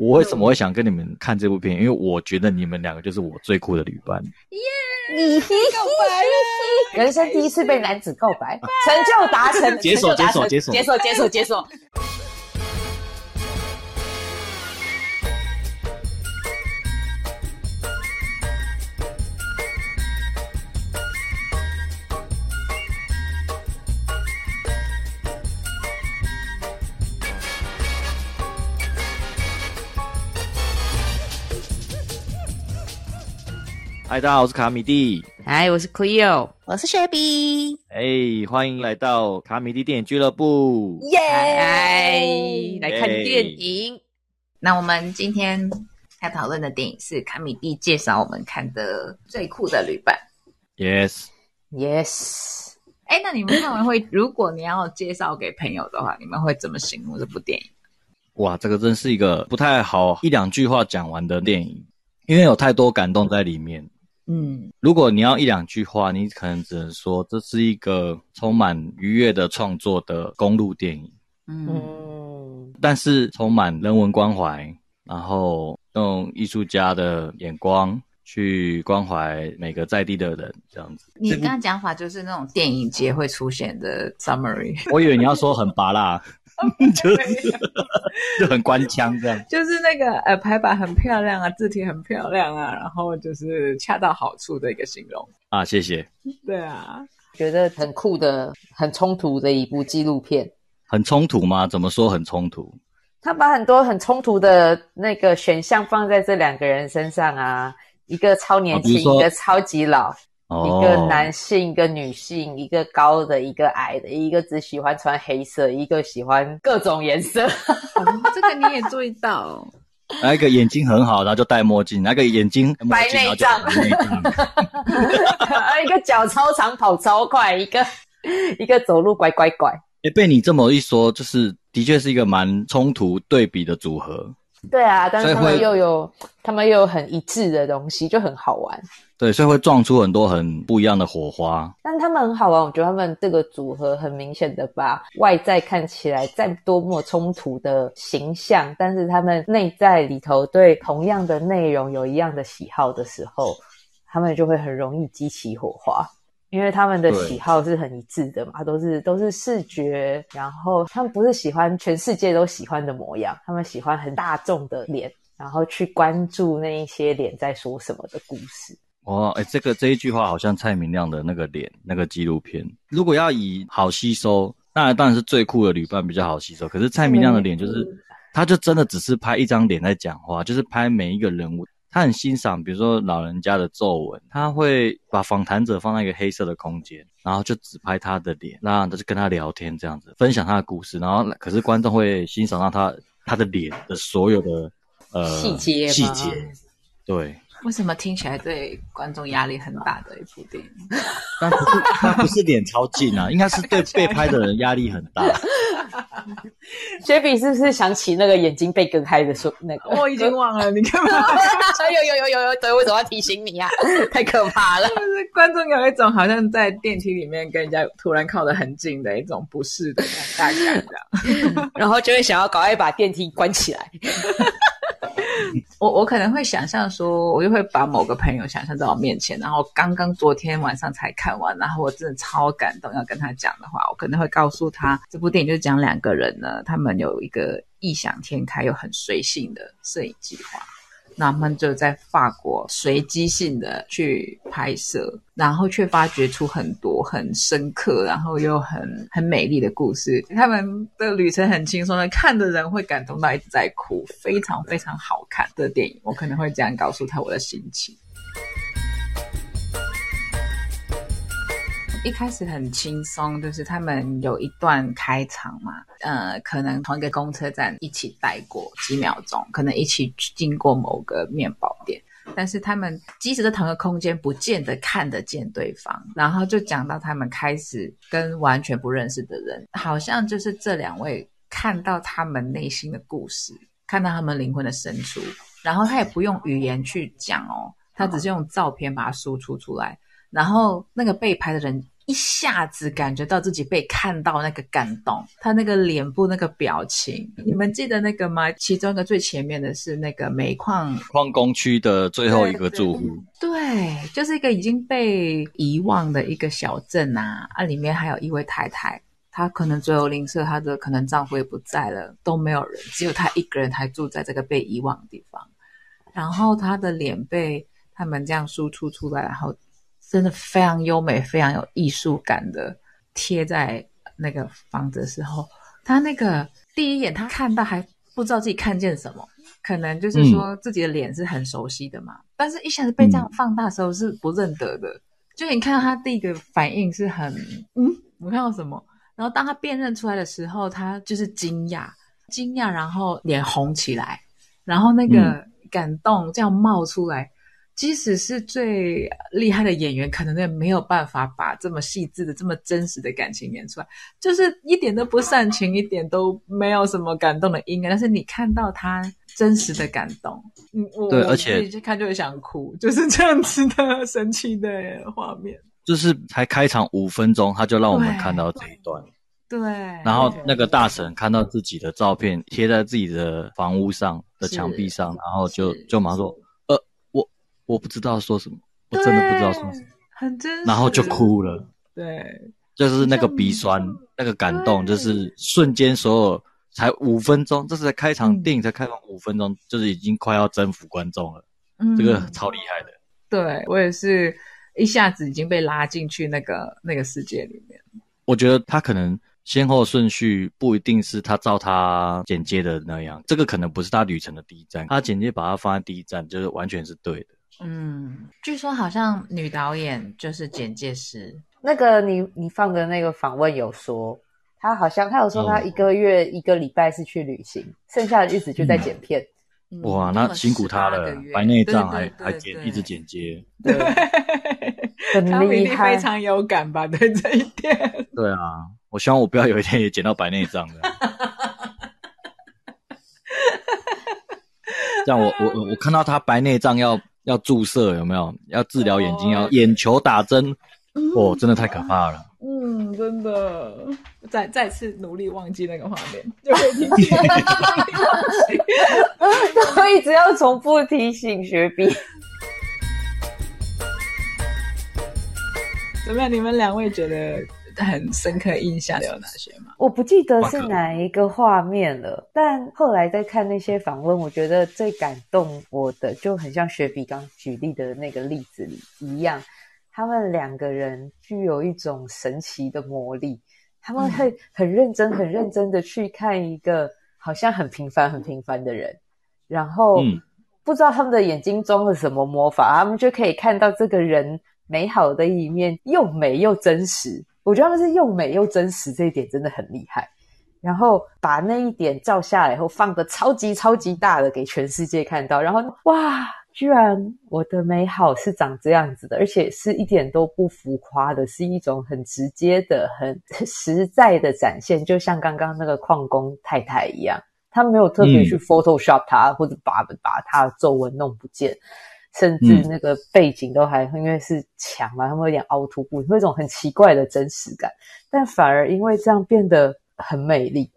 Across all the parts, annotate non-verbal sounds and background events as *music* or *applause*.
我为什么会想跟你们看这部片？因为我觉得你们两个就是我最酷的旅伴。耶你告白了，人生第一次被男子告白，成就达成，*laughs* 解锁解锁解锁解锁，解锁，解锁。嗨，大家好，我是卡米蒂。嗨，我是 Cleo，我是雪碧，哎，欢迎来到卡米蒂电影俱乐部。耶！嗨，来看电影。那我们今天要讨论的电影是卡米蒂介绍我们看的最酷的旅伴。Yes，Yes，哎，那你们看完会，如果你要介绍给朋友的话，你们会怎么形容这部电影？哇，这个真是一个不太好一两句话讲完的电影，因为有太多感动在里面。嗯，如果你要一两句话，你可能只能说这是一个充满愉悦的创作的公路电影，嗯，嗯，但是充满人文关怀，然后用艺术家的眼光去关怀每个在地的人，这样子。你刚刚讲法就是那种电影节会出现的 summary，我以为你要说很拔辣，*laughs* 就是 *laughs* 就很官腔这样。*laughs* 就是那个呃排版很漂亮啊，字体很漂亮啊，然后就是恰到好处的一个形容。啊，谢谢。对啊，觉得很酷的、很冲突的一部纪录片。很冲突吗？怎么说很冲突？他把很多很冲突的那个选项放在这两个人身上啊，一个超年轻，一个超级老，哦，一个男性，一个女性，一个高的，一个矮的，一个只喜欢穿黑色，一个喜欢各种颜色。哦这个你也注意到，那一个眼睛很好，然后就戴墨镜；那个眼睛白内障白内障。*laughs* 一个脚超长跑超快，一个一个走路拐拐拐。哎，被你这么一说，就是的确是一个蛮冲突对比的组合。对啊，但是他们又有他们又有很一致的东西，就很好玩。对，所以会撞出很多很不一样的火花。但他们很好玩，我觉得他们这个组合很明显的把外在看起来再多么冲突的形象，但是他们内在里头对同样的内容有一样的喜好的时候，他们就会很容易激起火花。因为他们的喜好是很一致的嘛，都是都是视觉，然后他们不是喜欢全世界都喜欢的模样，他们喜欢很大众的脸，然后去关注那一些脸在说什么的故事。哦，哎，这个这一句话好像蔡明亮的那个脸那个纪录片。如果要以好吸收，那当然是最酷的旅伴比较好吸收。可是蔡明亮的脸就是，他就真的只是拍一张脸在讲话，就是拍每一个人物。他很欣赏，比如说老人家的皱纹，他会把访谈者放在一个黑色的空间，然后就只拍他的脸，那他就跟他聊天这样子，分享他的故事。然后可是观众会欣赏到他他的脸的所有的呃细节细节，对。为什么听起来对观众压力很大的一部电影？*laughs* 那不是，那不是脸超近啊，*laughs* 应该是对被拍的人压力很大。*laughs* 雪比是不是想起那个眼睛被割开的说那个？我已经忘了，你干嘛？有有有有有，对，为什么要提醒你啊？太可怕了！就是观众有一种好像在电梯里面跟人家突然靠得很近的一种不适的尴尬感，这样。然后就会想要赶快把电梯关起来。*laughs* 我我可能会想象说，我就会把某个朋友想象在我面前，然后刚刚昨天晚上才看完，然后我真的超感动，要跟他讲的话，我可能会告诉他，这部电影就是讲两个人呢，他们有一个异想天开又很随性的摄影计划。那他们就在法国随机性的去拍摄，然后却发掘出很多很深刻，然后又很很美丽的故事。他们的旅程很轻松的，看的人会感动到一直在哭，非常非常好看的电影。我可能会这样告诉他我的心情。一开始很轻松，就是他们有一段开场嘛，呃，可能同一个公车站一起待过几秒钟，可能一起经过某个面包店，但是他们即使在同一个空间，不见得看得见对方。然后就讲到他们开始跟完全不认识的人，好像就是这两位看到他们内心的故事，看到他们灵魂的深处，然后他也不用语言去讲哦，他只是用照片把它输出出来。然后那个被拍的人一下子感觉到自己被看到那个感动，他那个脸部那个表情，你们记得那个吗？其中一个最前面的是那个煤矿矿工区的最后一个住户，对，就是一个已经被遗忘的一个小镇啊，啊，里面还有一位太太，她可能最后吝啬，她的可能丈夫也不在了，都没有人，只有她一个人还住在这个被遗忘的地方，然后她的脸被他们这样输出出来，然后。真的非常优美，非常有艺术感的贴在那个房子的时候，他那个第一眼他看到还不知道自己看见什么，可能就是说自己的脸是很熟悉的嘛，但是一下子被这样放大的时候是不认得的。就你看到他第一个反应是很嗯，我看到什么？然后当他辨认出来的时候，他就是惊讶，惊讶，然后脸红起来，然后那个感动这样冒出来。即使是最厉害的演员，可能也没有办法把这么细致的、这么真实的感情演出来，就是一点都不煽情，一点都没有什么感动的音乐。但是你看到他真实的感动，嗯，对，而且一看就会想哭，*laughs* 就是这样子的神奇的画面。就是才开场五分钟，他就让我们看到这一段，对。然后那个大婶看到自己的照片贴在自己的房屋上的墙壁上，然后就就马上说。我不知道说什么，我真的不知道说什么，很真，然后就哭了。对，就是那个鼻酸，那个感动，就是瞬间，所有才五分钟，这是在开场电影才开场五分钟，就是已经快要征服观众了。嗯，这个超厉害的。对我也是一下子已经被拉进去那个那个世界里面。我觉得他可能先后顺序不一定是他照他剪接的那样，这个可能不是他旅程的第一站，他剪接把它放在第一站，就是完全是对的。嗯，据说好像女导演就是简介师。那个你你放的那个访问有说，他好像他有说他一个月一个礼拜是去旅行，剩下的日子就在剪片。哇，那辛苦他了，白内障还还剪，一直剪接，对，*laughs* 很厉害，非常有感吧？对这一点。*laughs* 对啊，我希望我不要有一天也剪到白内障的。*laughs* 这样我我我看到他白内障要。要注射有没有？要治疗眼睛，要眼球打针，哦，真的太可怕了。嗯，真的。再再次努力忘记那个画面，都一直要重复提醒学兵。怎么样？你们两位觉得？很深刻印象有哪些吗？我不记得是哪一个画面了，但后来在看那些访问，我觉得最感动我的就很像雪比刚举例的那个例子里一样，他们两个人具有一种神奇的魔力，他们会很认真、很认真的去看一个好像很平凡、很平凡的人，然后不知道他们的眼睛装了什么魔法，他们就可以看到这个人美好的一面，又美又真实。我觉得他们是又美又真实，这一点真的很厉害。然后把那一点照下来以后，放的超级超级大的给全世界看到。然后哇，居然我的美好是长这样子的，而且是一点都不浮夸的，是一种很直接的、很 *laughs* 实在的展现。就像刚刚那个矿工太太一样，他没有特别去 Photoshop 他，或者把把他的皱纹弄不见。甚至那个背景都还因为是墙嘛，他们有点凹凸不，有一种很奇怪的真实感。但反而因为这样变得很美丽，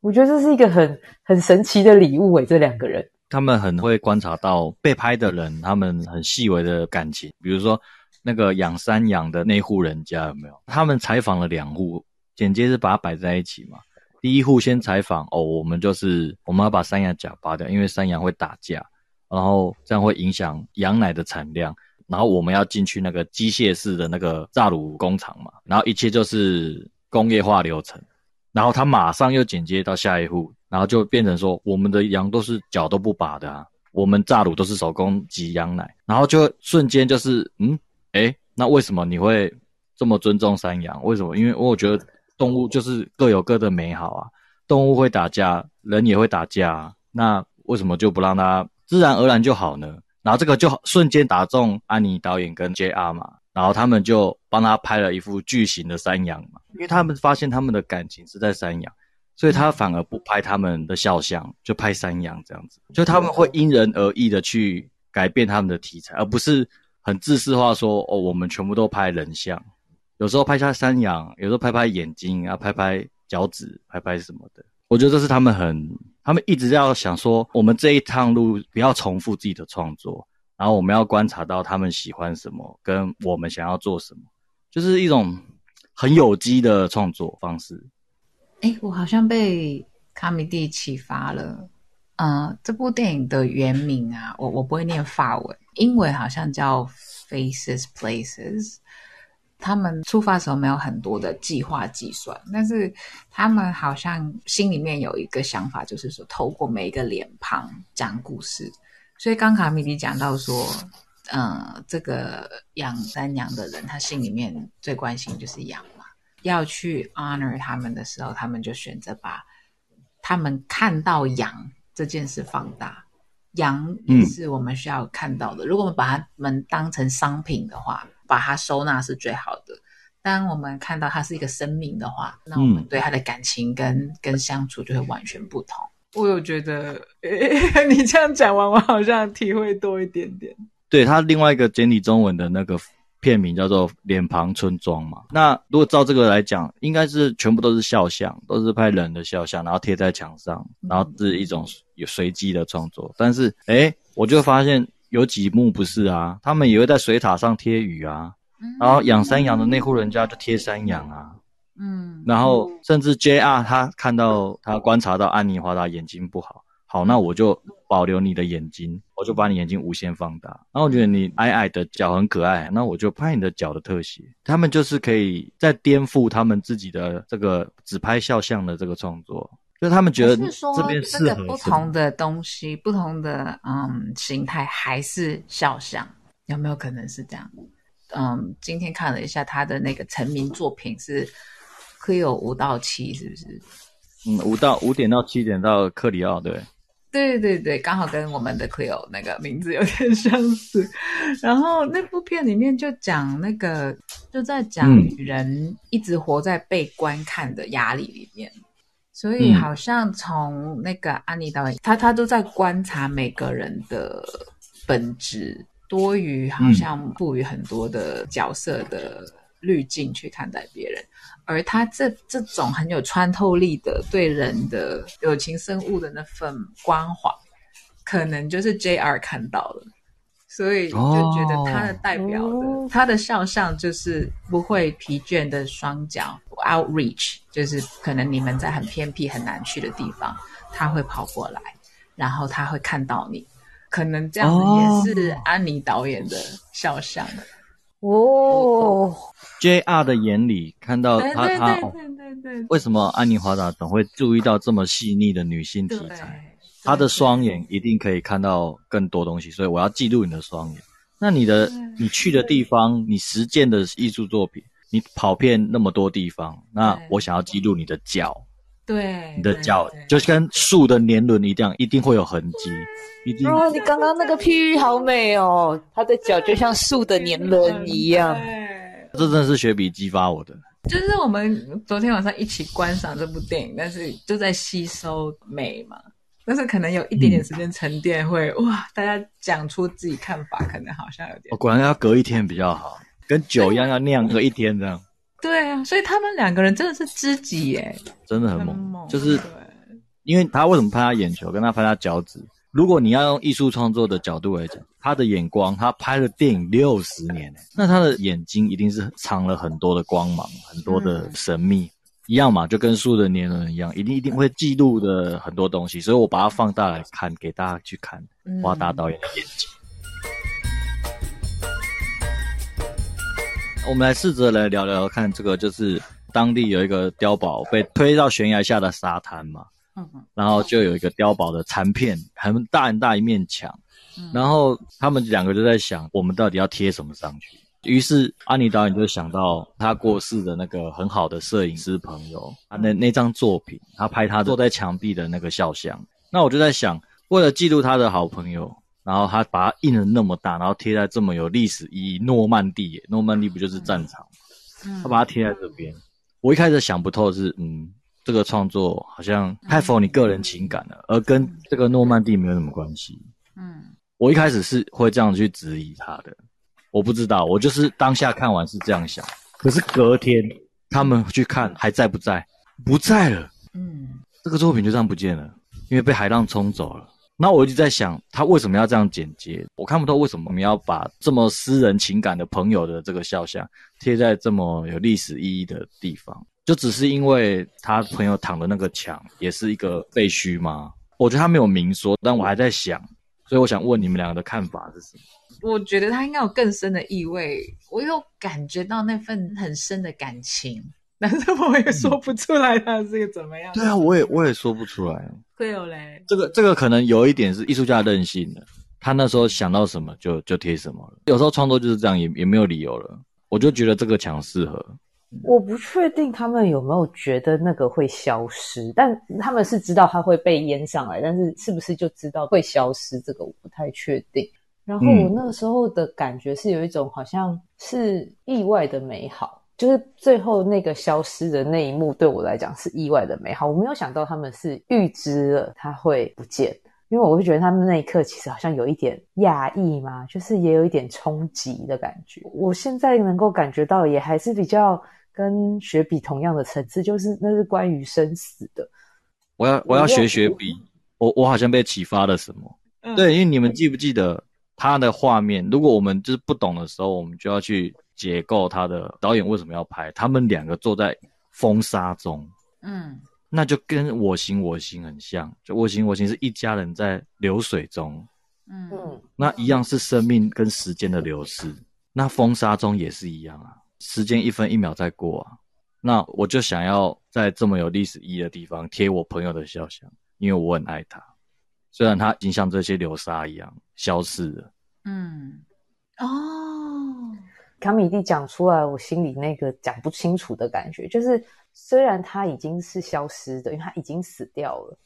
我觉得这是一个很很神奇的礼物诶。这两个人，他们很会观察到被拍的人，他们很细微的感情。比如说那个养山羊的那户人家有没有？他们采访了两户，简介是把它摆在一起嘛。第一户先采访哦，我们就是我们要把山羊甲拔掉，因为山羊会打架。然后这样会影响羊奶的产量，然后我们要进去那个机械式的那个榨乳工厂嘛，然后一切就是工业化流程，然后他马上又剪接到下一户，然后就变成说我们的羊都是脚都不拔的啊，我们榨乳都是手工挤羊奶，然后就瞬间就是嗯，诶，那为什么你会这么尊重山羊？为什么？因为我觉得动物就是各有各的美好啊，动物会打架，人也会打架，啊那为什么就不让它？自然而然就好呢，然后这个就瞬间打中安妮导演跟 JR 嘛，然后他们就帮他拍了一幅巨型的山羊嘛，因为他们发现他们的感情是在山羊，所以他反而不拍他们的肖像，就拍山羊这样子，就他们会因人而异的去改变他们的题材，而不是很自私化说哦，我们全部都拍人像，有时候拍下山羊，有时候拍拍眼睛啊，拍拍脚趾，拍拍什么的。我觉得这是他们很，他们一直要想说，我们这一趟路不要重复自己的创作，然后我们要观察到他们喜欢什么，跟我们想要做什么，就是一种很有机的创作方式。哎，我好像被卡米蒂启发了。嗯，这部电影的原名啊，我我不会念法文，英文好像叫 Faces Places。他们出发的时候没有很多的计划计算，但是他们好像心里面有一个想法，就是说透过每一个脸庞讲故事。所以刚卡米蒂讲到说，嗯，这个养山羊的人，他心里面最关心就是羊嘛，要去 honor 他们的时候，他们就选择把他们看到羊这件事放大。羊也是我们需要看到的。如果我们把它们当成商品的话，把它收纳是最好的。当我们看到它是一个生命的话，那我们对它的感情跟跟相处就会完全不同。我有觉得，*laughs* 你这样讲完，我好像体会多一点点。对他另外一个简体中文的那个片名叫做《脸庞村庄》嘛。那如果照这个来讲，应该是全部都是肖像，都是拍人的肖像，然后贴在墙上，然后是一种有随机的创作。但是，哎，我就发现。有几幕不是啊？他们也会在水塔上贴鱼啊，然后养山羊的那户人家就贴山羊啊，嗯，然后甚至 J.R. 他看到他观察到安妮华达眼睛不好，好，那我就保留你的眼睛，我就把你眼睛无限放大。然后我觉得你矮矮的脚很可爱，那我就拍你的脚的特写。他们就是可以在颠覆他们自己的这个只拍肖像的这个创作。就他们觉得这边是合不同的东西，不同的嗯形态，还是肖像，有没有可能是这样？嗯，今天看了一下他的那个成名作品是可以有五到七，是不是？嗯，五到五点到七点到克里奥，对，对对对，刚好跟我们的 Cleo 那个名字有点相似。然后那部片里面就讲那个，就在讲人一直活在被观看的压力里面。所以好像从那个安妮导演，他他都在观察每个人的本质，多于好像赋予很多的角色的滤镜去看待别人，而他这这种很有穿透力的对人的友情生物的那份关怀，可能就是 J.R. 看到了。所以就觉得他的代表的他的肖像就是不会疲倦的双脚 outreach，就是可能你们在很偏僻很难去的地方，他会跑过来，然后他会看到你，可能这样子也是安妮导演的肖像哦。J.R. 的眼里看到他他为什么安妮华达总会注意到这么细腻的女性题材？他的双眼一定可以看到更多东西，所以我要记录你的双眼。那你的你去的地方，你实践的艺术作品，你跑遍那么多地方，那我想要记录你的脚。对，你的脚就跟树的年轮一样，一定会有痕迹。一定。哦，你刚刚那个譬喻好美哦，他的脚就像树的年轮一样。这真的是雪比激发我的。就是我们昨天晚上一起观赏这部电影，但是就在吸收美嘛。但是可能有一点点时间沉淀，会哇，大家讲出自己看法，可能好像有点。果然要隔一天比较好，跟酒一样要酿个一天这样。对啊，所以他们两个人真的是知己耶，真的很猛。就是因为他为什么拍他眼球，跟他拍他脚趾？如果你要用艺术创作的角度来讲，他的眼光，他拍了电影六十年，那他的眼睛一定是藏了很多的光芒，很多的神秘。一样嘛，就跟树的年轮一样，一定一定会记录的很多东西，所以我把它放大来看，给大家去看花大导演的眼睛。我们来试着来聊聊看，这个就是当地有一个碉堡被推到悬崖下的沙滩嘛，嗯然后就有一个碉堡的残片，很大很大一面墙，然后他们两个就在想，我们到底要贴什么上去？于是安妮导演就想到他过世的那个很好的摄影师朋友，他那那张作品，他拍他坐在墙壁的那个肖像。那我就在想，为了记录他的好朋友，然后他把它印的那么大，然后贴在这么有历史意义诺曼底，诺曼底不就是战场吗？他把它贴在这边。我一开始想不透是，嗯，这个创作好像太符合你个人情感了，而跟这个诺曼底没有什么关系。嗯，我一开始是会这样去质疑他的。我不知道，我就是当下看完是这样想，可是隔天他们去看还在不在？不在了，嗯，这个作品就这样不见了，因为被海浪冲走了。那我一直在想，他为什么要这样剪接？我看不透为什么我们要把这么私人情感的朋友的这个肖像贴在这么有历史意义的地方，就只是因为他朋友躺的那个墙也是一个废墟吗？我觉得他没有明说，但我还在想，所以我想问你们两个的看法是什么？我觉得他应该有更深的意味，我有感觉到那份很深的感情，*laughs* 但是我也说不出来他是个怎么样。对啊，我也我也说不出来。会有嘞，这个这个可能有一点是艺术家任性的，他那时候想到什么就就贴什么了。有时候创作就是这样，也也没有理由了。我就觉得这个墙适合。我不确定他们有没有觉得那个会消失，但他们是知道它会被淹上来，但是是不是就知道会消失，这个我不太确定。然后我那个时候的感觉是有一种好像是意外的美好，就是最后那个消失的那一幕对我来讲是意外的美好。我没有想到他们是预知了它会不见，因为我会觉得他们那一刻其实好像有一点讶异嘛，就是也有一点冲击的感觉。我现在能够感觉到，也还是比较跟雪比同样的层次，就是那是关于生死的。我要我要学学比，我我好像被启发了什么？嗯对，因为你们记不记得他的画面？如果我们就是不懂的时候，我们就要去解构他的导演为什么要拍。他们两个坐在风沙中，嗯那就跟我行我行很像。就我行我行是一家人在流水中，嗯嗯，那一样是生命跟时间的流逝。那风沙中也是一样啊，时间一分一秒在过啊。那我就想要在这么有历史意义的地方贴我朋友的肖像，因为我很爱他。虽然他已经像这些流沙一样消失了。嗯，哦，卡米蒂讲出来，我心里那个讲不清楚的感觉，就是虽然他已经是消失的，因为他已经死掉了，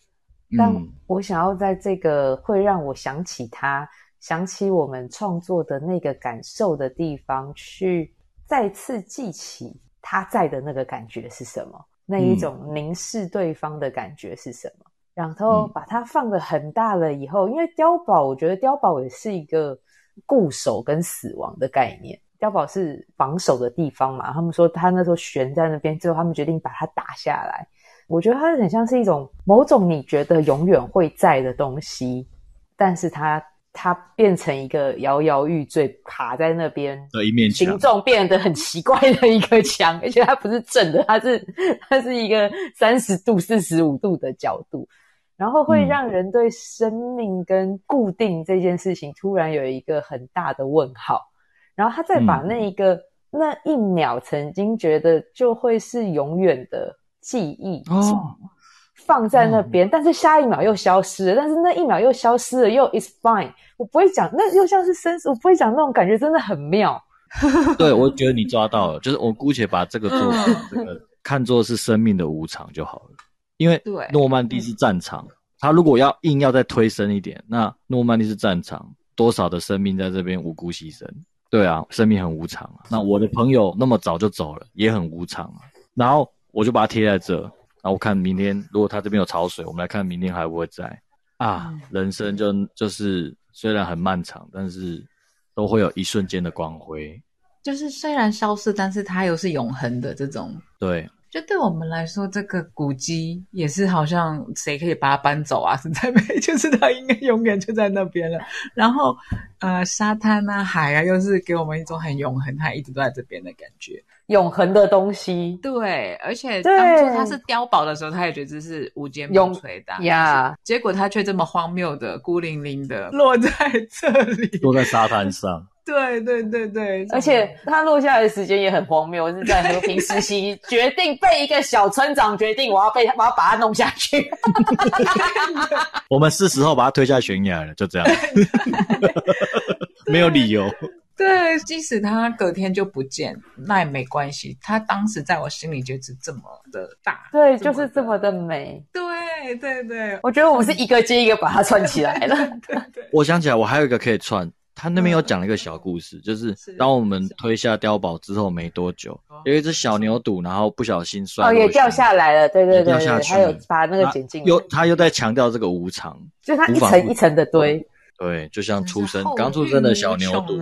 但嗯我想要在这个会让我想起他、想起我们创作的那个感受的地方，去再次记起他在的那个感觉是什么，那一种凝视对方的感觉是什么。然后嗯把它放的很大了以后，因为碉堡，我觉得碉堡也是一个固守跟死亡的概念。碉堡是防守的地方嘛，他们说他那时候悬在那边，最后他们决定把它打下来。我觉得它很像是一种某种你觉得永远会在的东西，但是它它变成一个摇摇欲坠，卡在那边，的一面墙形，状变得很奇怪的一个墙，而且它不是正的，它是它是一个三十度、四十五度的角度，然后会嗯。让人对生命跟固定这件事情突然有一个很大的问号，然后他再把嗯。那一个、那一秒曾经觉得就会是永远的记忆哦，放在那边，但是下一秒又消失了，但是那一秒又消失了，又 is fine。我不会讲，那又像是生死，我不会讲那种感觉，真的很妙。*laughs* 对，我觉得你抓到了，就是我姑且把这个作品这个看作是生命的无常就好了，因为诺曼底是战场，他如果要硬要再推深一点，那诺曼底是战场，多少的生命在这边无辜牺牲？对啊，生命很无常啊。那我的朋友那么早就走了，也很无常啊。然后我就把它贴在这，然后我看明天如果他这边有潮水，我们来看明天还会不会在啊？嗯人生就就是虽然很漫长，但是都会有一瞬间的光辉。就是虽然消失，但是它又是永恒的这种。对，就对我们来说，这个古迹也是好像谁可以把它搬走啊？*laughs* 实在没，就是它应该永远就在那边了。然后，呃，沙滩啊、海啊，又是给我们一种很永恒，它一直都在这边的感觉。永恒的东西对，而且当初它是碉堡的时候，他也觉得这是无坚不永摧的啊呀，结果它却这么荒谬的、孤零零的落在这里。落在沙滩上。*laughs* 对对对对，而且它落下来的时间也很荒谬，是在和 *laughs* 平时期决定被一个小村长决定，我要被 *laughs* 我要把它弄下去。我们是时候把它推下悬崖了，就这样，没有理由。对，即使他隔天就不见，那也没关系。他当时在我心里就是这么的大，对，就是这么的美。对对对，我觉得我们是一个接一个把它串起来了。对对，我想起来，我还有一个可以串。他那边有讲了一个小故事，就是是。当我们推下碉堡之后没多久哦，有一只小牛犊，然后不小心摔哦，也掉下来了，对对对对，掉下去还有把那个剪进来，又他又在强调这个无常，就它一层一层的堆，对，就像出生刚出生的小牛犊。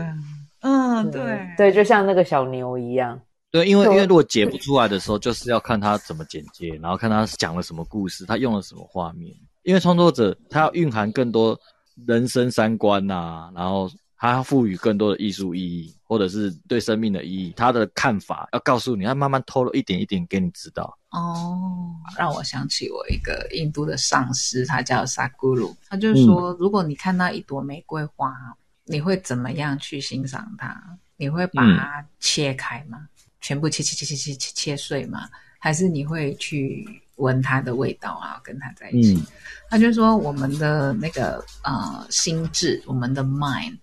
嗯，对。对，就像那个小牛一样。对，因为因为如果解不出来的时候，就是要看他怎么剪接，然后看他讲了什么故事，他用了什么画面。因为创作者他要蕴含更多人生三观呐、然后他要赋予更多的艺术意义，或者是对生命的意义，他的看法要告诉你，他慢慢透露一点一点给你知道。哦，让我想起我一个印度的上师，他叫萨古鲁，他就说，如果你看到一朵玫瑰花，你会怎么样去欣赏它？你会把它切开吗？全部切切切切切切切碎吗？还是你会去闻它的味道啊，跟它在一起？嗯他就说，我们的那个呃心智，我们的 mind，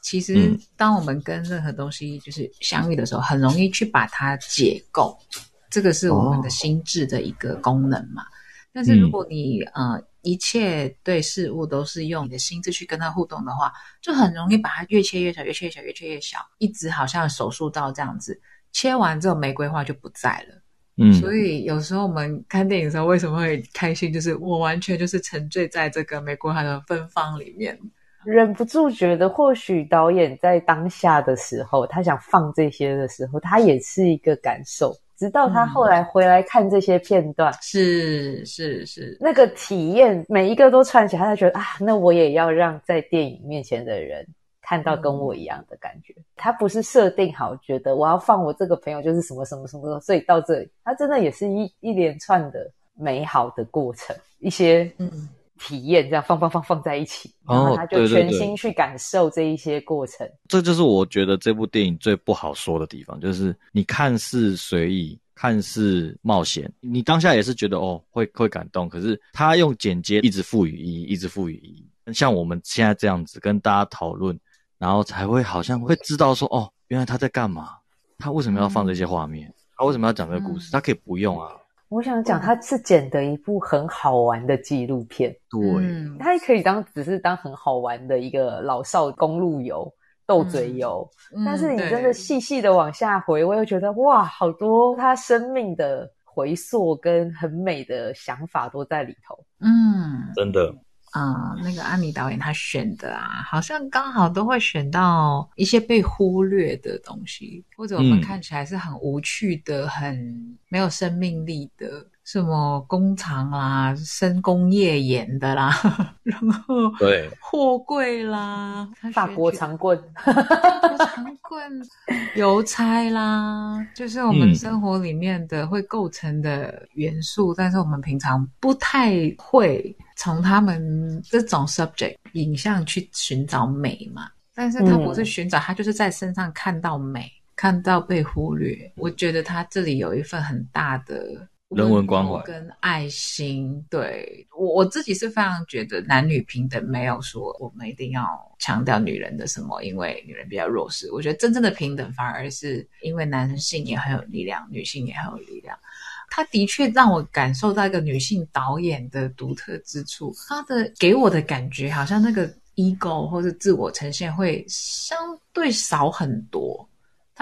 其实嗯当我们跟任何东西就是相遇的时候，很容易去把它解构，这个是我们的心智的一个功能嘛。但是如果你、呃一切对事物都是用你的心智去跟它互动的话，就很容易把它越切越小，越切越小，越切越小，一直好像手术刀这样子，切完之后玫瑰花就不在了。嗯，所以有时候我们看电影的时候，为什么会开心？就是我完全就是沉醉在这个玫瑰花的芬芳里面。忍不住觉得，或许导演在当下的时候，他想放这些的时候，他也是一个感受。直到他后来回来看这些片段，是是是，那个体验每一个都串起来，他觉得啊，那我也要让在电影面前的人看到跟我一样的感觉。他不是设定好，觉得我要放我这个朋友就是什么什么什么，所以到这里，他真的也是一一连串的美好的过程，一些嗯体验这样放放放放在一起，哦然后他就全心去感受这一些过程。这就是我觉得这部电影最不好说的地方，就是你看似随意，看似冒险，你当下也是觉得哦会会感动，可是他用剪接一直赋予意义，一直赋予意义。像我们现在这样子跟大家讨论，然后才会好像会知道说哦，原来他在干嘛，他为什么要放这些画面，他为什么要讲这个故事，他可以不用啊。我想讲，他是剪的一部很好玩的纪录片，对，嗯。它也可以当只是当很好玩的一个老少公路游、斗嘴游。嗯。但是你真的细细的往下回，我又觉得哇，好多他生命的回溯跟很美的想法都在里头。嗯。真的，啊、那个安妮导演他选的啊，好像刚好都会选到一些被忽略的东西，或者我们嗯。看起来是很无趣的、很没有生命力的，什么工厂啦、深工业盐的啦，然后对货柜啦，他法国长棍，长棍、邮差啦，就是我们嗯生活里面的会构成的元素，但是我们平常不太会从他们这种 subject 影像去寻找美嘛。但是他不是寻找，他就是在身上看到美，看到被忽略。我觉得他这里有一份很大的。人文关怀跟爱心，对我我自己是非常觉得男女平等，没有说我们一定要强调女人的什么，因为女人比较弱势。我觉得真正的平等，反而是因为男性也很有力量，女性也很有力量。他的确让我感受到一个女性导演的独特之处，她的给我的感觉好像那个 ego 或者自我呈现会相对少很多。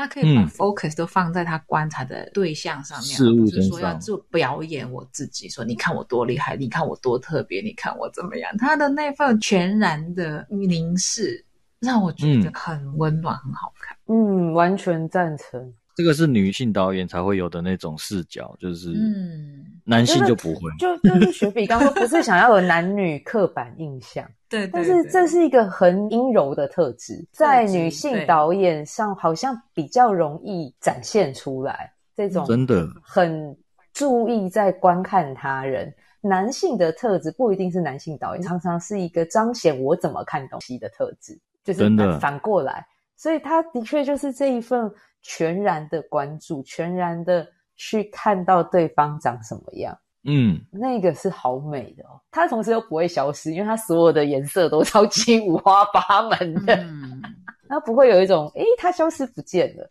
他可以把嗯 focus 都放在他观察的对象上面，不是说要做表演我自己，说你看我多厉害，你看我多特别，你看我怎么样。他的那份全然的凝视，让我觉得嗯很温暖，很好看。嗯，完全赞成。这个是女性导演才会有的那种视角，就是嗯，男性就不会。就就是雪比刚说，不是想要有男女刻板印象，*laughs* 对对但是这是一个很阴柔的特质，在女性导演上好像比较容易展现出来。这种真的，很注意在观看他人。男性的特质不一定是男性导演，常常是一个彰显我怎么看东西的特质，就是真的反过来。所以他的确就是这一份全然的关注，全然的去看到对方长什么样。嗯，那个是好美的哦，它同时又不会消失，因为它所有的颜色都超级五花八门的，嗯，*laughs* 它不会有一种诶，它消失不见了。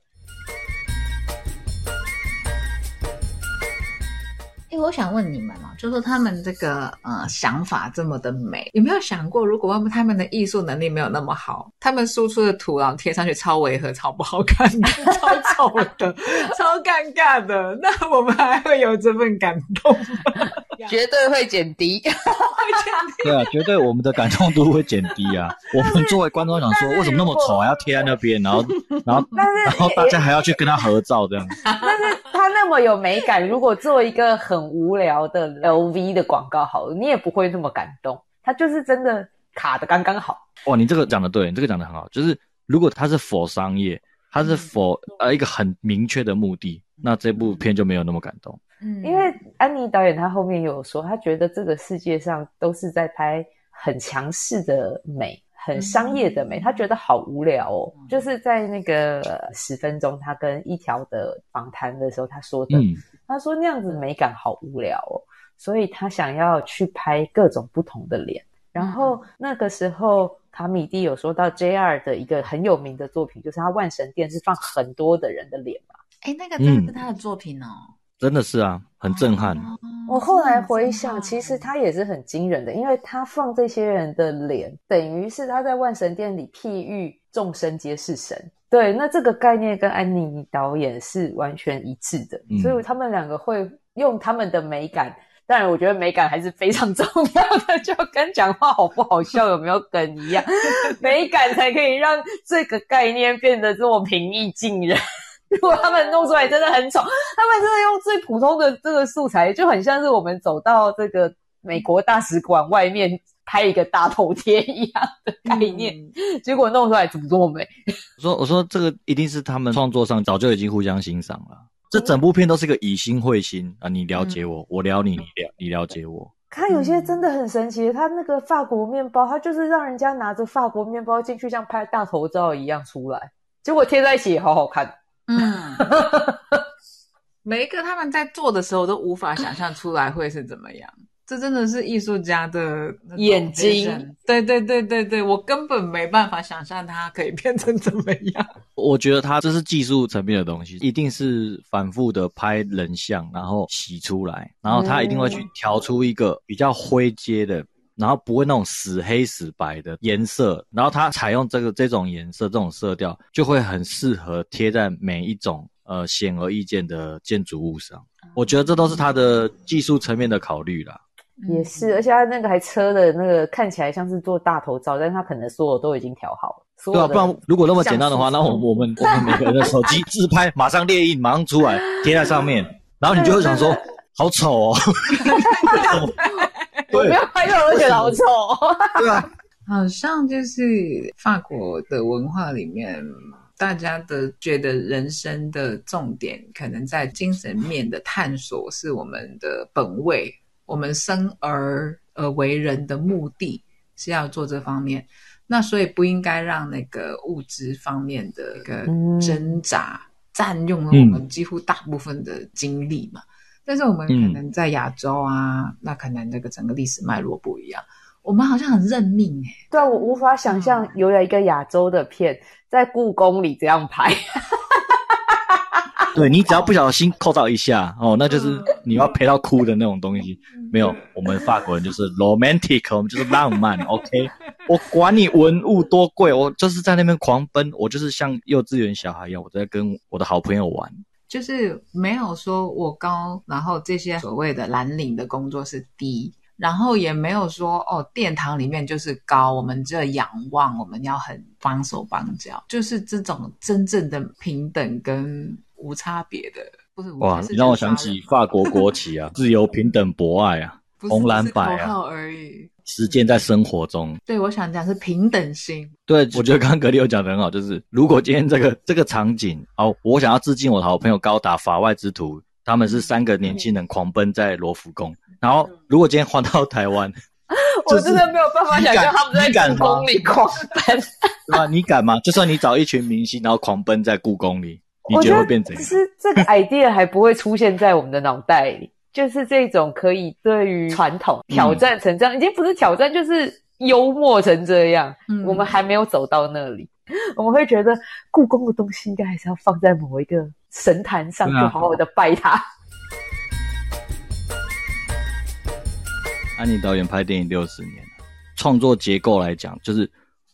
哎，我想问你们哦，就说他们这个呃想法这么的美，有没有想过，如果他们的艺术能力没有那么好，他们输出的图然后贴上去超违和、超不好看的、*laughs* 超丑的、超尴尬的，那我们还会有这份感动吗？绝对会减低。*laughs* 对啊，绝对我们的感动度会减低啊。*laughs* 我们作为观众想说，为什么那么丑还要贴在那边，然后然后然后大家还要去跟他合照这样？但是他那么有美感，如果做一个很无聊的 LV 的广告好了，你也不会那么感动。它就是真的卡的刚刚好。哇，你这个讲的对，你这个讲的很好。就是如果它是否商业，它是否呃一个很明确的目的，那这部片就没有那么感动。嗯因为安妮导演她后面有说，她觉得这个世界上都是在拍很强势的美。很商业的美，他觉得好无聊哦。就是在那个呃十分钟，他跟一条的访谈的时候，他说的，嗯，她说那样子美感好无聊哦，所以他想要去拍各种不同的脸。然后那个时候，卡米蒂有说到 J.R. 的一个很有名的作品，就是他万神殿是放很多的人的脸嘛。哎，那个真的是他的作品哦，真的是啊，很震撼。哦我后来回想，其实他也是很惊人的，因为他放这些人的脸，等于是他在万神殿里譬喻众生皆是神。对，那这个概念跟安妮导演是完全一致的，嗯所以他们两个会用他们的美感。当然，我觉得美感还是非常 *laughs* 重要的，就跟讲话好不好笑、有没有梗一样，美感才可以让这个概念变得这么平易近人。*laughs* 如果他们弄出来真的很丑，他们真的用最普通的这个素材，就很像是我们走到这个美国大使馆外面拍一个大头贴一样的概念，嗯结果弄出来怎么这么美？我说我说这个一定是他们创作上早就已经互相欣赏了。这整部片都是个以心会心啊，你了解我，我了你，你了你了解我。看有些真的很神奇，他那个法国面包，他就是让人家拿着法国面包进去，像拍大头照一样出来，结果贴在一起也好好看。嗯，*laughs* 每一个他们在做的时候都无法想象出来会是怎么样。这真的是艺术家的眼睛对对对对对，我根本没办法想象它可以变成怎么样。*laughs* 我觉得它这是技术层面的东西，一定是反复的拍人像，然后洗出来，然后他一定会去调出一个比较灰阶的，然后不会那种死黑死白的颜色，然后他采用这个这种颜色、这种色调，就会很适合贴在每一种呃显而易见的建筑物上。我觉得这都是他的技术层面的考虑啦。也是，而且他那个还车的那个看起来像是做大头照，但是他可能所有都已经调好了。所对啊，不然如果那么简单的话，那我我们我们每个人的手机 *laughs* 自拍，马上列印，马上出来贴在上面，*laughs* 然后你就会想说，好丑哦。*laughs* 我没有拍到，我都觉得好丑。对啊，好像就是法国的文化里面，大家的觉得人生的重点可能在精神面的探索是我们的本位，我们生而而为人的目的是要做这方面。那所以不应该让那个物质方面的一个嗯挣扎占用了我们几乎大部分的精力嘛。但是我们可能在亚洲啊，那可能这个整个历史脉络不一样，我们好像很认命哎、对啊，我无法想象有了一个亚洲的片在故宫里这样拍。对你只要不小心扣到一下哦，那就是你要陪到哭的那种东西。没有，我们法国人就是 romantic，我们就是浪漫。OK，我管你文物多贵，我就是在那边狂奔，我就是像幼稚园小孩一样，我在跟我的好朋友玩。就是没有说我高，然后这些所谓的蓝领的工作是低，然后也没有说哦殿堂里面就是高，我们这仰望，我们要很帮手帮脚，就是这种真正的平等跟无差别的，不是哇，你让我想起法国国旗啊，*laughs* 自由、平等、博爱啊，红蓝白啊，口号而已。实践在生活中。对，我想讲是平等心。对，我觉得刚刚格里有讲的很好，就是如果今天这个这个场景，哦，我想要致敬我的好朋友高达法外之徒，他们是三个年轻人狂奔在罗浮宫，然后如果今天换到台湾，*laughs* 我真的没有办法想象他们在故宫里狂奔。*laughs* 对吧？你敢吗？就算你找一群明星，然后狂奔在故宫里，你我觉得会变怎样？其实这个 idea 还不会出现在我们的脑袋里，就是这种可以对于传统挑战成这样，已经不是挑战，就是幽默成这样。嗯我们还没有走到那里，我们会觉得故宫的东西应该还是要放在某一个神坛上，就好好的拜它。安妮导演拍电影六十年，创作结构来讲，就是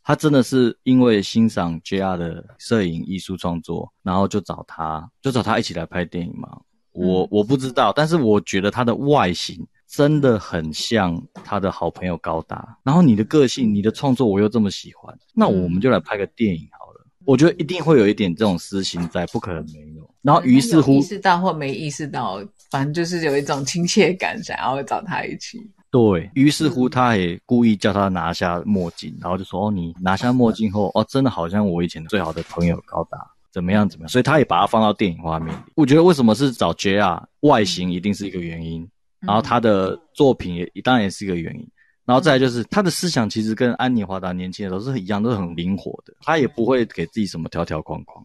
他真的是因为欣赏 JR 的摄影艺术创作，然后就找他，就找他一起来拍电影嘛。我我不知道，但是我觉得他的外形真的很像他的好朋友高达。然后你的个性、你的创作我又这么喜欢，那我们就来拍个电影好了。我觉得一定会有一点这种私心在，不可能没有。然后于是乎意识到或没意识到，反正就是有一种亲切感，想要找他一起。对于是乎，他也故意叫他拿下墨镜，然后就说：“哦，你拿下墨镜后，哦，真的好像我以前最好的朋友高达，怎么样怎么样？”所以他也把它放到电影画面里。我觉得为什么是找 JR 外形一定是一个原因，然后他的作品也当然也是一个原因，然后再来就是他的思想其实跟安妮华达年轻的时候是一样，都是很灵活的，他也不会给自己什么条条框框。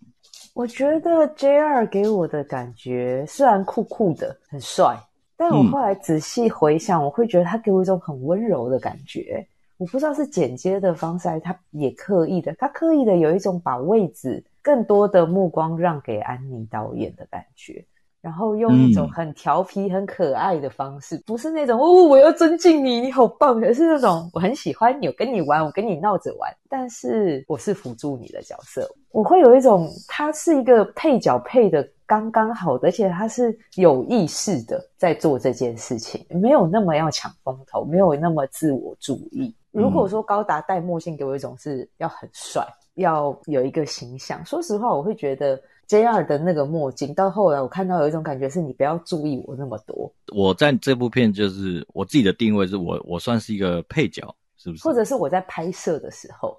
我觉得 JR 给我的感觉虽然酷酷的，很帅。但我后来仔细回想，我会觉得他给我一种很温柔的感觉。我不知道是剪接的方式，还是他也刻意的，他刻意的有一种把位置更多的目光让给安妮导演的感觉。然后用一种很调皮、很可爱的方式，不是那种哦，我要尊敬你，你好棒，而是那种我很喜欢你，我跟你玩，我跟你闹着玩，但是我是辅助你的角色。我会有一种，他是一个配角配的刚刚好的，而且他是有意识的在做这件事情，没有那么要抢风头，没有那么自我主义。如果说高达戴墨镜给我一种是要很帅，要有一个形象，说实话，我会觉得。J.R. 的那个墨镜，到后来我看到有一种感觉，是你不要注意我那么多。我在这部片就是我自己的定位，是我我算是一个配角，是不是？或者是我在拍摄的时候。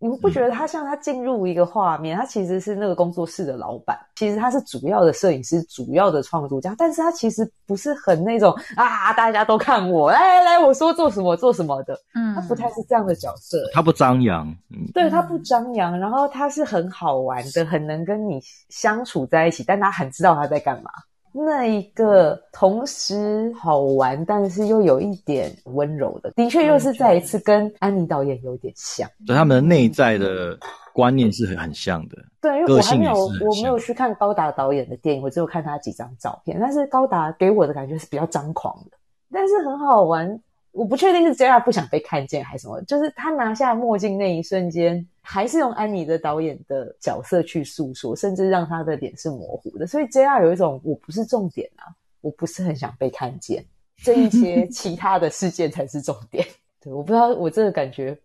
你们不觉得他像他进入一个画面？他其实是那个工作室的老板，其实他是主要的摄影师、主要的创作家，但是他其实不是很那种啊，大家都看我，来来来，我说做什么做什么的。嗯，他不太是这样的角色。他不张扬，嗯，对他不张扬，然后他是很好玩的，很能跟你相处在一起，但他很知道他在干嘛。那一个同时好玩，但是又有一点温柔的，的确又是再一次跟安妮导演有点像，所以他们的内在的观念是很很像的。对，因为我还没有我没有去看高达导演的电影，我只有看他几张照片，但是高达给我的感觉是比较张狂的，但是很好玩。我不确定是 JR 不想被看见还是什么，就是他拿下墨镜那一瞬间，还是用安妮的导演的角色去诉说，甚至让他的脸是模糊的。所以 JR 有一种我不是重点啊，我不是很想被看见，这一些其他的事件才是重点。*laughs* 对，我不知道我这个感觉，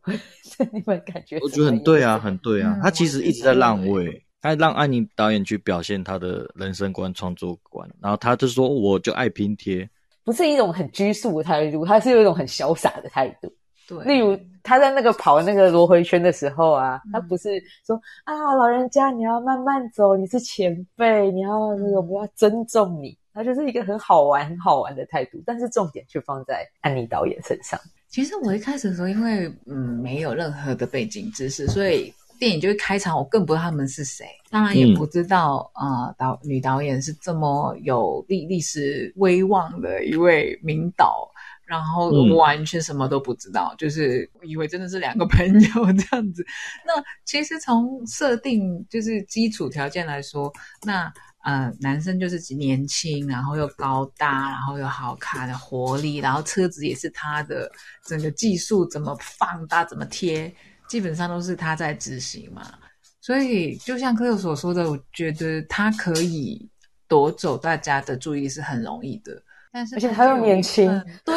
你们感觉？我觉得很对啊，很对啊。他其实一直在让位，他让安妮导演去表现他的人生观、创作观，然后他就说我就爱拼贴。不是一种很拘束的态度，他是有一种很潇洒的态度。对，例如他在那个跑那个罗回圈的时候啊，他不是说啊，老人家你要慢慢走，你是前辈，你要那个我们要尊重你，他就是一个很好玩、很好玩的态度。但是重点却放在安妮导演身上。其实我一开始的时候，因为嗯没有任何的背景知识，所以。电影就是开场，我更不知道他们是谁，当然也不知道啊导女导演是这么有历历史威望的一位名导，然后完全什么都不知道，就是以为真的是两个朋友 *laughs* 这样子。那其实从设定就是基础条件来说，那呃男生就是年轻，然后又高大，然后又好看的活力，然后车子也是他的，整个技术怎么放大怎么贴。基本上都是他在执行嘛，所以就像科友所说的，我觉得他可以夺走大家的注意是很容易的。但是而且他又年轻，*laughs* 对，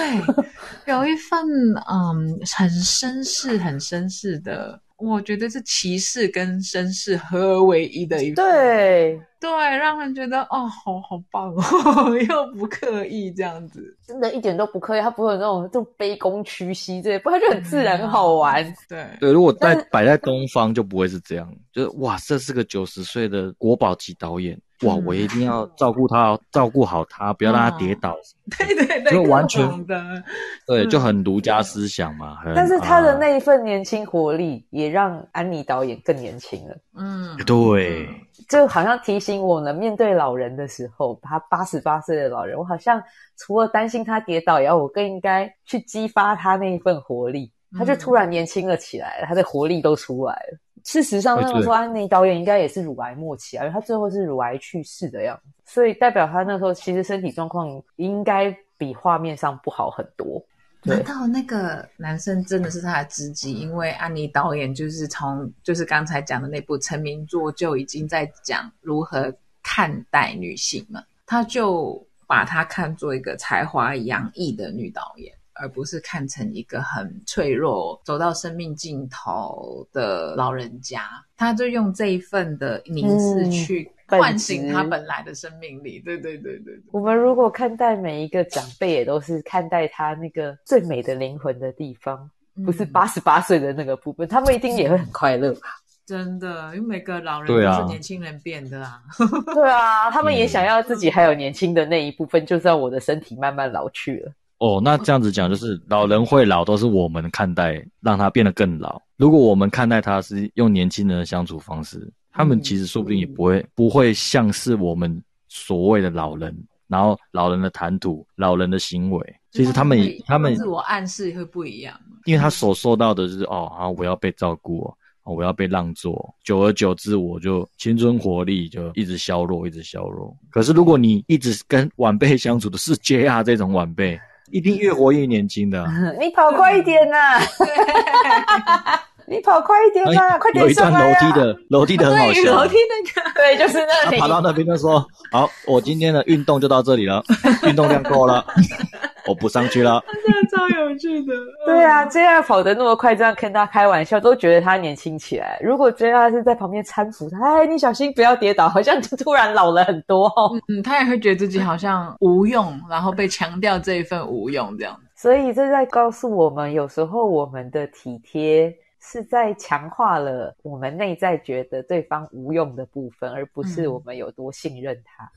有一份嗯很绅士、很绅士的。我觉得是骑士跟绅士合而为一的一对对，让人觉得哦，好好棒哦，*laughs* 又不刻意这样子，真的一点都不刻意，他不会有那种就卑躬屈膝这些，不，他就很自然，很好玩。对对，如果在摆在东方就不会是这样，就是哇，这是个九十岁的国宝级导演。哇！我一定要照顾他，照顾好他，不要让他跌倒。对对对，就完全的，对，就很儒家思想嘛。但是他的那一份年轻活力，也让安妮导演更年轻了。嗯，对，就好像提醒我呢，面对老人的时候，他八十八岁的老人，我好像除了担心他跌倒，以后我更应该去激发他那一份活力。他就突然年轻了起来，他的活力都出来了。事实上，那个时候安妮导演应该也是乳癌末期啊，因为他最后是乳癌去世的样子，所以代表她那时候其实身体状况应该比画面上不好很多。难道那个男生真的是他的知己？因为安妮导演就是从就是刚才讲的那部成名作就已经在讲如何看待女性嘛，他就把她看作一个才华洋溢的女导演。而不是看成一个很脆弱、走到生命尽头的老人家，他就用这一份的凝视去唤醒他本来的生命力。对对对对。我们如果看待每一个长辈，也都是看待他那个最美的灵魂的地方，不是八十八岁的那个部分，他们一定也会很快乐吧？真的，因为每个老人都是年轻人变的啊。对啊，他们也想要自己还有年轻的那一部分，就算我的身体慢慢老去了。哦，那这样子讲，就是老人会老，都是我们看待让他变得更老。如果我们看待他是用年轻人的相处方式，他们其实说不定也不会不会像是我们所谓的老人，然后老人的谈吐、老人的行为，其实他们他们自我暗示会不一样，因为他所受到的就是哦，啊，我要被照顾哦，我要被让座，久而久之，我就青春活力就一直削弱，一直削弱。可是如果你一直跟晚辈相处的是 JR 这种晚辈。一定越活越年轻的。你 *laughs* 跑快一点呐！*laughs* 你跑快一点啦！快点有一段楼梯的，楼梯的很好笑。楼梯那个，对，就是那里。跑到那边就说：“好，我今天的运动就到这里了，*laughs* 运动量够了。”我不上去了，真的超有趣的。对啊，这样跑得那么快，这样跟他开玩笑，都觉得他年轻起来。如果这样是在旁边搀扶他，哎，你小心不要跌倒，好像就突然老了很多。嗯，他也会觉得自己好像无用，然后被强调这一份无用这样。所以这在告诉我们，有时候我们的体贴是在强化了我们内在觉得对方无用的部分，而不是我们有多信任他。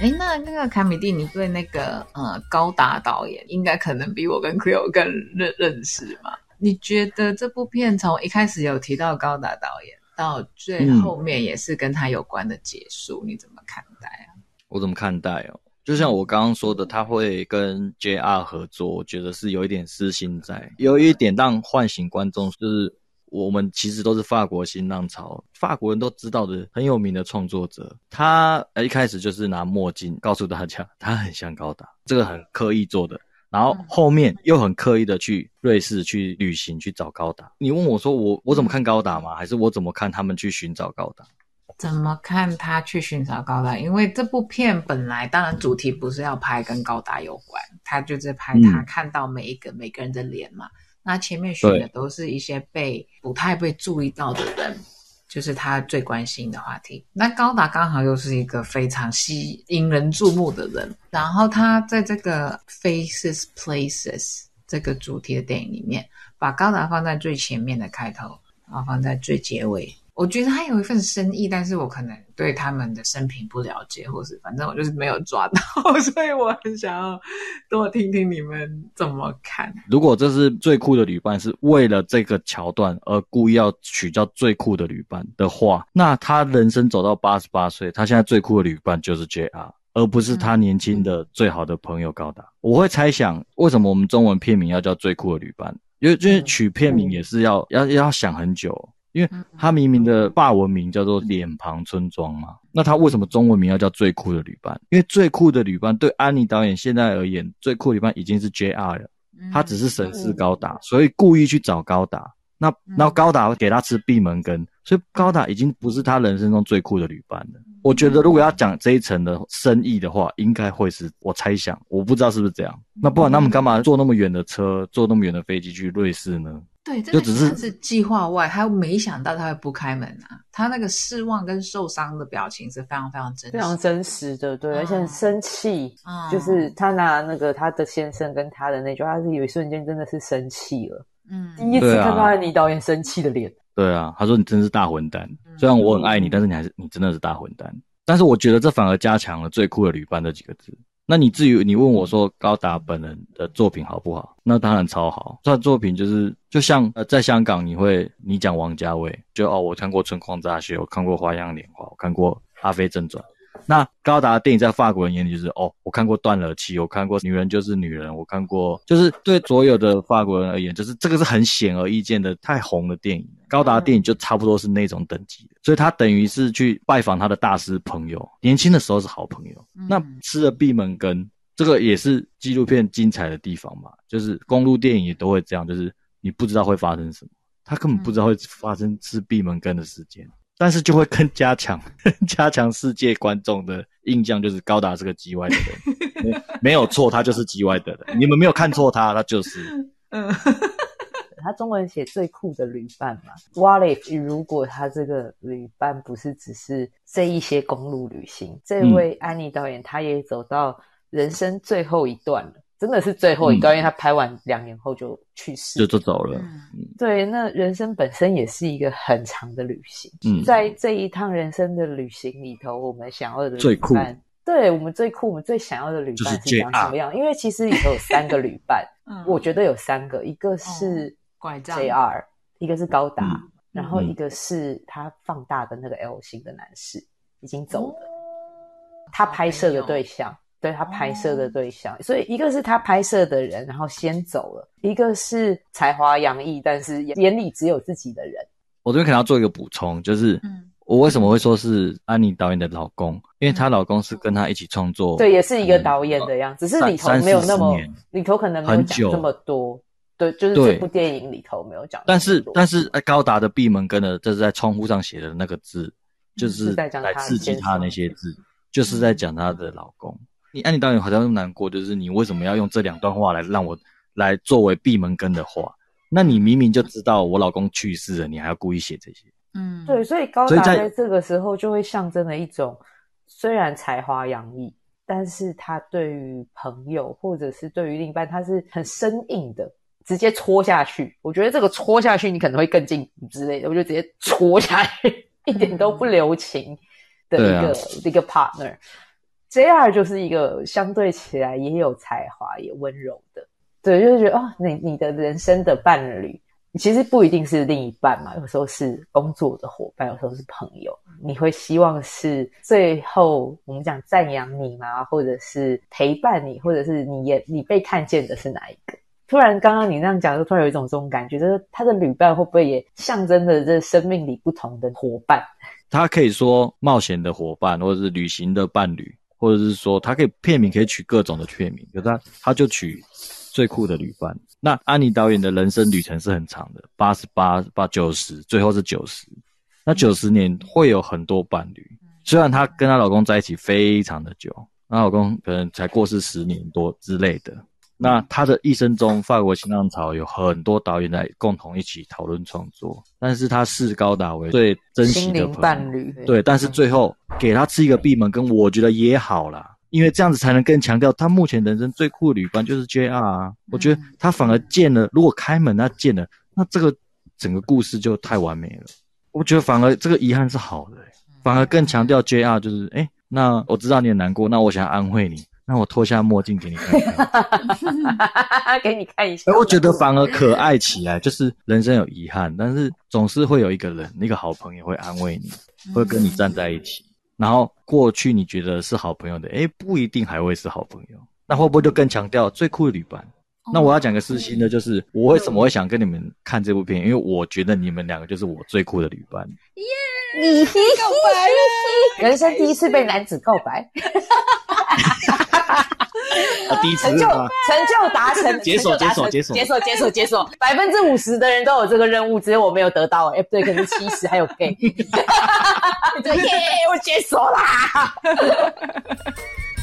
哎，那那个卡米蒂，你对那个呃高达导演应该可能比我跟 Cleo 更认认识嘛？你觉得这部片从一开始有提到高达导演，到最后面也是跟他有关的结束，你怎么看待啊？我怎么看待哦？就像我刚刚说的，他会跟 JR 合作，我觉得是有一点私心在，有一点让唤醒观众，就是。我们其实都是法国新浪潮，法国人都知道的很有名的创作者。他呃一开始就是拿墨镜告诉大家，他很像高达，这个很刻意做的。然后后面又很刻意的去瑞士去旅行去找高达。你问我说我我怎么看高达吗？还是我怎么看他们去寻找高达？怎么看他去寻找高达？因为这部片本来当然主题不是要拍跟高达有关，他就是拍他看到每一个每个人的脸嘛。那前面选的都是一些被不太被注意到的人，就是他最关心的话题。那高达刚好又是一个非常吸引人注目的人，然后他在这个 Faces Places 这个主题的电影里面，把高达放在最前面的开头，然后放在最结尾。我觉得他有一份深意，但是我可能对他们的生平不了解，或是反正我就是没有抓到，*laughs* 所以我很想要多听听你们怎么看。如果这是最酷的旅伴，是为了这个桥段而故意要取叫最酷的旅伴的话，那他人生走到八十八岁，他现在最酷的旅伴就是 JR，而不是他年轻的最好的朋友高达。我会猜想，为什么我们中文片名要叫最酷的旅伴？因为就是取片名也是要要要想很久。因为他明明的霸文名叫做脸庞村庄嘛，那他为什么中文名要叫最酷的旅伴？因为最酷的旅伴对安妮导演现在而言，最酷旅伴已经是 JR 了，他只是审视高达，所以故意去找高达。那然后高达给他吃闭门羹，所以高达已经不是他人生中最酷的旅伴了。我觉得如果要讲这一层的深意的话，应该会是我猜想，我不知道是不是这样。那不然他们干嘛坐那么远的车，坐那么远的飞机去瑞士呢？对，就只是是计划外，他没想到他会不开门啊！他那个失望跟受伤的表情是非常非常真，非常真实的，对，而且很生气，就是他拿那个他的先生跟他的那句，他是有一瞬间真的是生气了，嗯，第一次看到倪导演生气的脸。对啊，他说你真是大混蛋，虽然我很爱你，但是你还是你真的是大混蛋。但是我觉得这反而加强了最酷的旅伴这几个字。那你至于你问我说高达本人的作品好不好？那当然超好。他的作品就是就像呃，在香港你会你讲王家卫，就哦，我看过《春光乍泄》，我看过《花样年华》，我看过《阿飞正传》。那高达的电影在法国人眼里就是哦，我看过《断了气》，我看过《女人就是女人》，我看过，就是对所有的法国人而言，就是这个是很显而易见的太红的电影。高达电影就差不多是那种等级的，所以他等于是去拜访他的大师朋友，年轻的时候是好朋友。那吃了闭门羹，这个也是纪录片精彩的地方嘛，就是公路电影也都会这样，就是你不知道会发生什么，他根本不知道会发生吃闭门羹的事件。但是就会更加强 *laughs* 加强世界观众的印象，就是高达是个 G Y 的人，没没有错，他就是 G Y 的人，你们没有看错他，他就是。*laughs* 中文写最酷的旅伴嘛。What if 如果他这个旅伴不是只是这一些公路旅行？这位安妮导演他也走到人生最后一段了，真的是最后一段，因为他拍完两年后就去世，就就走了。对，那人生本身也是一个很长的旅行。嗯，在这一趟人生的旅行里头，我们想要的最酷，对我们最酷，我们最想要的旅伴是长什么样？因为其实里头有三个旅伴，*laughs* 我觉得有三个，一个是。JR，一个是高达，然后一个是他放大的那个 L 型的男士已经走了，他拍摄的对象，对他拍摄的对象，所以一个是他拍摄的人，然后先走了，一个是才华洋溢，但是眼里只有自己的人。我这边可能要做一个补充，就是我为什么会说是安妮导演的老公，因为她老公是跟她一起创作，对，也是一个导演的样子，只是里头没有那么里头可能没有讲这么多。对，就是这部电影里头没有讲。但是，但是，高达的闭门羹的，这是在窗户上写的那个字，就是来刺激他那些字，就是在讲他的老公。你安妮导演好像那么难过，就是你为什么要用这两段话来让我来作为闭门羹的话？那你明明就知道我老公去世了，你还要故意写这些？嗯，对，所以高达在这个时候就会象征了一种，虽然才华洋溢，但是他对于朋友或者是对于另一半，他是很生硬的。直接戳下去，我觉得这个戳下去你可能会更进之类的，我就直接戳下去，一点都不留情的一个一个 partner。JR 就是一个相对起来也有才华也温柔的，对，就是觉得哦，你你的人生的伴侣其实不一定是另一半嘛，有时候是工作的伙伴，有时候是朋友，你会希望是最后我们讲赞扬你吗？或者是陪伴你，或者是你也你被看见的是哪一个？突然，刚刚你那样讲，就突然有一种这种感觉，就是他的旅伴会不会也象征着这生命里不同的伙伴？他可以说冒险的伙伴，或者是旅行的伴侣，或者是说他可以片名可以取各种的片名，可是他他就取最酷的旅伴。那安妮导演的人生旅程是很长的，八十八八九十，最后是九十。那九十年会有很多伴侣，虽然她跟她老公在一起非常的久，她老公可能才过世十年多之类的。那他的一生中，法国新浪潮有很多导演在共同一起讨论创作，但是他视高达为最珍惜的伴侣。对，但是最后给他吃一个闭门羹，我觉得也好啦，因为这样子才能更强调他目前人生最酷的旅伴就是 JR 啊。我觉得他反而见了，如果开门他见了，那这个整个故事就太完美了。我觉得反而这个遗憾是好的，反而更强调 JR 就是，哎，那我知道你很难过，那我想安慰你。那我脱下墨镜给你看，*laughs* 给你看一下。哎，我觉得反而可爱起来，就是人生有遗憾，但是总是会有一个人，一个好朋友会安慰你，会跟你站在一起。然后过去你觉得是好朋友的，哎，不一定还会是好朋友。那会不会就更强调最酷的旅伴？那我要讲个私心的，就是我为什么会想跟你们看这部片，因为我觉得你们两个就是我最酷的旅伴。耶，你告白了，人生第一次被男子告白。*laughs* 第一次成就 *laughs* 成就达成，解锁解锁解锁解锁解锁解锁，百分之五十的人都有这个任务，只有我没有得到。哎，不对，可能七十还有 gay。*laughs* 耶，我解锁啦！*laughs*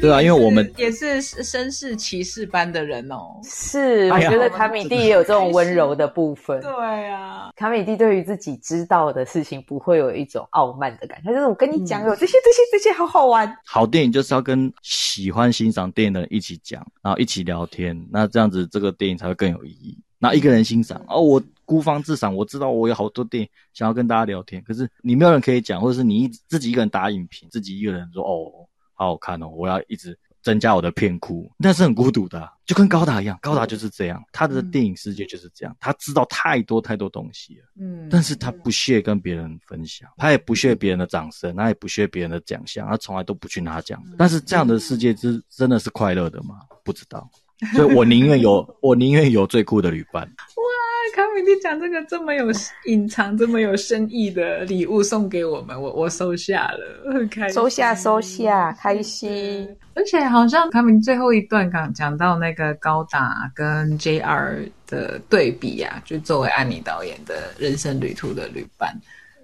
对啊，因为我们也是绅士骑士般的人哦。是，我觉得卡米蒂也有这种温柔的部分。对啊，卡米蒂对于自己知道的事情不会有一种傲慢的感觉，就是我跟你讲，有这些这些这些好好玩。好电影就是要跟喜欢欣赏电影的人一起讲，然后一起聊天，那这样子这个电影才会更有意义。那一个人欣赏哦，我孤芳自赏，我知道我有好多电影想要跟大家聊天，可是你没有人可以讲，或者是你自己一个人打影评，自己一个人说哦。好好看哦！我要一直增加我的片库，那是很孤独的，就跟高达一样。高达就是这样，他的电影世界就是这样，他知道太多太多东西了。嗯，但是他不屑跟别人分享，他也不屑别人的掌声，他也不屑别人的奖项，他从来都不去拿奖。但是这样的世界是真的是快乐的吗？不知道。所以我宁愿有，我宁愿有最酷的旅伴。哇，*laughs* 卡米米蒂讲这个这么有隐藏、这么有深意的礼物送给我们，我我收下了，*laughs* 很开心。收下收下，开心。而且好像他们最后一段刚讲到那个高达跟 JR 的对比啊，就作为安妮导演的人生旅途的旅伴，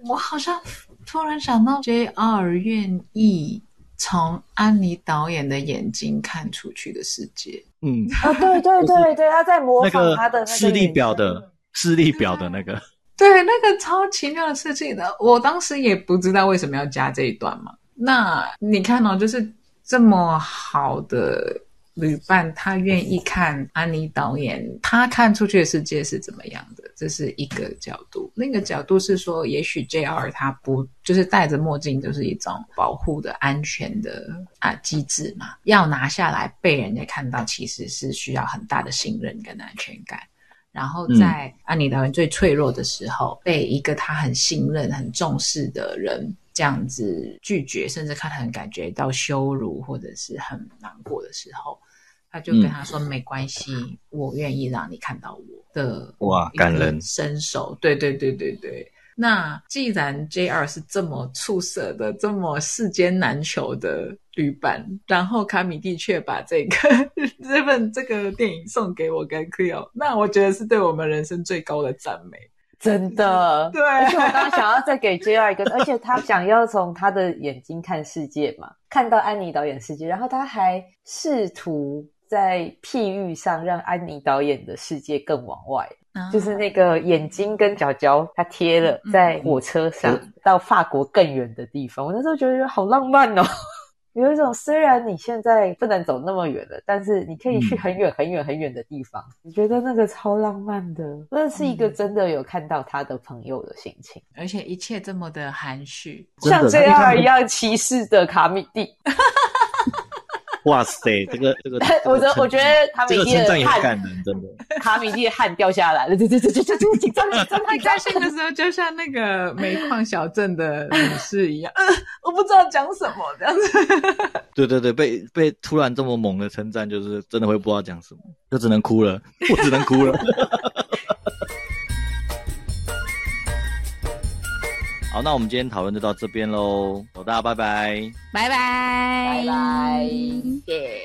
我好像突然想到 JR 愿意从安妮导演的眼睛看出去的世界。嗯，哦，对对对对，他在模仿他的那个个视力表的视力表的那个，*laughs* 对，那个超奇妙的设计的，我当时也不知道为什么要加这一段嘛。那你看哦，就是这么好的旅伴，他愿意看安妮导演，他看出去的世界是怎么样的，这是一个角度。另一个角度是说，也许 JR 他不就是戴着墨镜，就是一种保护的安全的啊机制嘛，要拿下来被人家看到，其实是需要很大的信任跟安全感。然后在安妮导演最脆弱的时候，被一个他很信任、很重视的人这样子拒绝，甚至看他很感觉到羞辱或者是很难过的时候，他就跟他说：“没关系，我愿意让你看到我的哇感人伸手。”对对对对对。那既然 JR 是这么出色的、这么世间难求的旅伴，然后卡米蒂却把这个 *laughs* 这份这个电影送给我跟 Cleo，那我觉得是对我们人生最高的赞美。真的。对，而且我刚刚想要再给 JR 一个，*laughs* 而且他想要从他的眼睛看世界嘛，看到安妮导演世界，然后他还试图在譬喻上让安妮导演的世界更往外，啊。就是那个眼睛跟脚脚他贴了在火车上到法国更远的地方，我那时候觉得好浪漫哦。*laughs* 有一种虽然你现在不能走那么远了，但是你可以去很远很远很远的地方，你觉得那个超浪漫的，那是一个真的有看到他的朋友的心情。而且一切这么的含蓄，像真的 JR 一样歧视的卡米蒂，*laughs* 哇塞，*laughs* 这个这个，*laughs* 我觉得我觉得卡米蒂这个称赞的汗，也很感人，真的。卡米蒂的汗掉下来了，对对对对对对，紧张紧张他紧张高。兴的时候，就像那个煤矿小镇的女士一样，*laughs* 呃，我不知道讲什么这样子。对对对，被被突然这么猛的称赞，就是真的会不知道讲什么，就只能哭了，我只能哭了。好，那我们今天讨论就到这边喽，大家拜拜。拜拜，拜拜，耶。